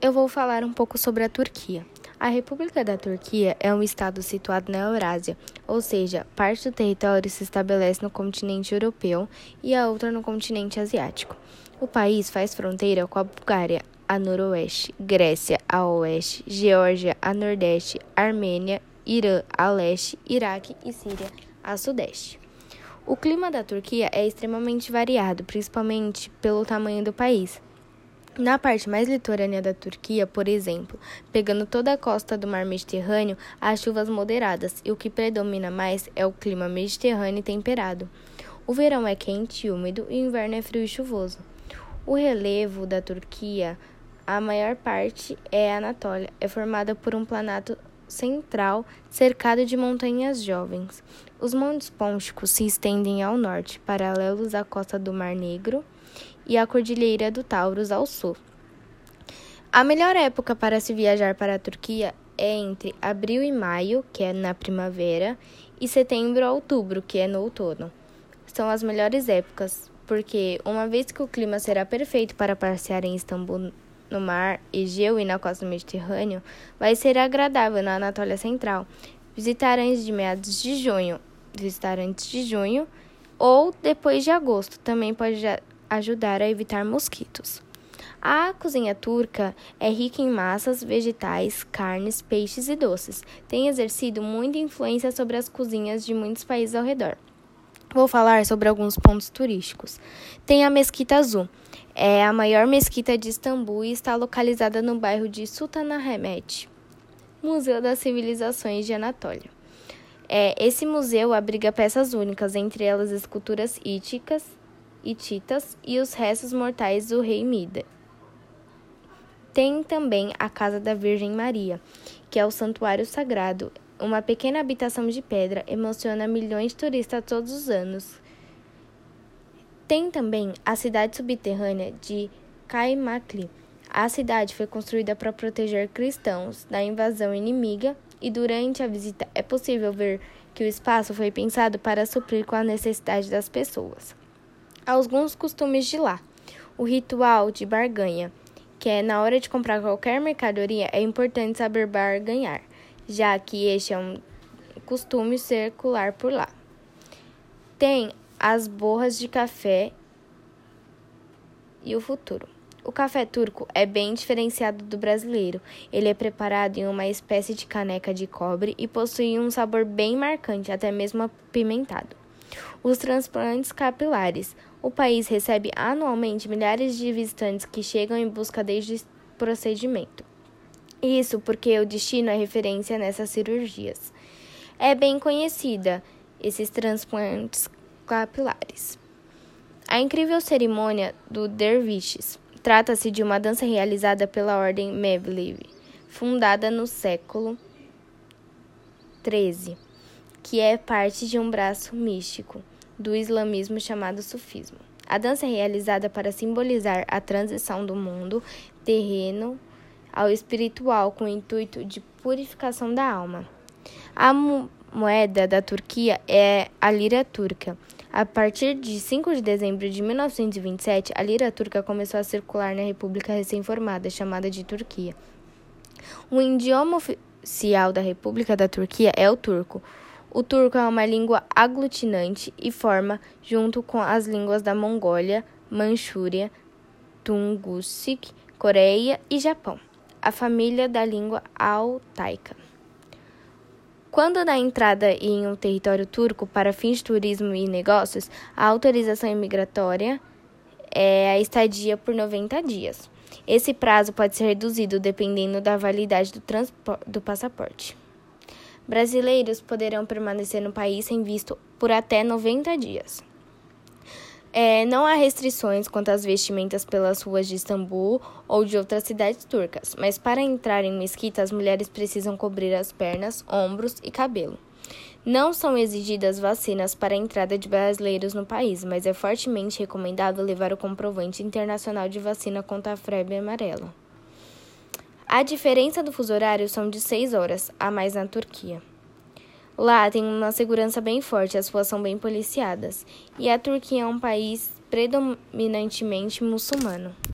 eu vou falar um pouco sobre a Turquia. A República da Turquia é um estado situado na Eurásia, ou seja, parte do território se estabelece no continente europeu e a outra no continente asiático. O país faz fronteira com a Bulgária a noroeste, Grécia a oeste, Geórgia a nordeste, Armênia, Irã a leste, Iraque e Síria a sudeste. O clima da Turquia é extremamente variado, principalmente pelo tamanho do país. Na parte mais litorânea da Turquia, por exemplo, pegando toda a costa do mar Mediterrâneo, há chuvas moderadas e o que predomina mais é o clima mediterrâneo temperado. O verão é quente e úmido e o inverno é frio e chuvoso. O relevo da Turquia, a maior parte é Anatólia, é formada por um planalto central cercado de montanhas jovens. Os montes Pônticos se estendem ao norte, paralelos à costa do Mar Negro e a Cordilheira do Taurus ao sul. A melhor época para se viajar para a Turquia é entre abril e maio, que é na primavera, e setembro a outubro, que é no outono. São as melhores épocas, porque uma vez que o clima será perfeito para passear em Istambul no mar Egeu e na costa do Mediterrâneo, vai ser agradável na Anatólia Central. Visitar antes de meados de junho, visitar antes de junho ou depois de agosto também pode ajudar a evitar mosquitos. A cozinha turca é rica em massas, vegetais, carnes, peixes e doces. Tem exercido muita influência sobre as cozinhas de muitos países ao redor. Vou falar sobre alguns pontos turísticos. Tem a Mesquita Azul. É a maior mesquita de Istambul e está localizada no bairro de Sultanahmet, Museu das Civilizações de Anatólia. É, esse museu abriga peças únicas, entre elas esculturas íticas, hititas e os restos mortais do rei Mida. Tem também a Casa da Virgem Maria, que é o santuário sagrado. Uma pequena habitação de pedra emociona milhões de turistas todos os anos. Tem também a cidade subterrânea de Kaimakli. A cidade foi construída para proteger cristãos da invasão inimiga e durante a visita é possível ver que o espaço foi pensado para suprir com a necessidade das pessoas alguns costumes de lá. O ritual de barganha, que é na hora de comprar qualquer mercadoria, é importante saber barganhar, já que este é um costume circular por lá. Tem as borras de café e o futuro. O café turco é bem diferenciado do brasileiro. Ele é preparado em uma espécie de caneca de cobre e possui um sabor bem marcante, até mesmo apimentado. Os transplantes capilares. O país recebe anualmente milhares de visitantes que chegam em busca deste procedimento. Isso porque o destino é referência nessas cirurgias. É bem conhecida esses transplantes capilares. A incrível cerimônia do derviches trata-se de uma dança realizada pela Ordem Mevlevi, fundada no século XIII, que é parte de um braço místico do islamismo chamado sufismo. A dança é realizada para simbolizar a transição do mundo terreno ao espiritual com o intuito de purificação da alma. A moeda da Turquia é a lira turca. A partir de 5 de dezembro de 1927, a lira turca começou a circular na república recém-formada, chamada de Turquia. O idioma oficial da República da Turquia é o turco. O turco é uma língua aglutinante e forma, junto com as línguas da Mongólia, Manchúria, Tungusic, Coreia e Japão, a família da língua altaica. Quando dá entrada em um território turco para fins de turismo e negócios, a autorização imigratória é a estadia por 90 dias. Esse prazo pode ser reduzido dependendo da validade do, do passaporte. Brasileiros poderão permanecer no país sem visto por até 90 dias. É, não há restrições quanto às vestimentas pelas ruas de Istambul ou de outras cidades turcas, mas para entrar em mesquita, as mulheres precisam cobrir as pernas, ombros e cabelo. Não são exigidas vacinas para a entrada de brasileiros no país, mas é fortemente recomendado levar o comprovante internacional de vacina contra a febre amarela. A diferença do fuso horário são de 6 horas a mais na Turquia. Lá tem uma segurança bem forte, as ruas são bem policiadas, e a Turquia é um país predominantemente muçulmano.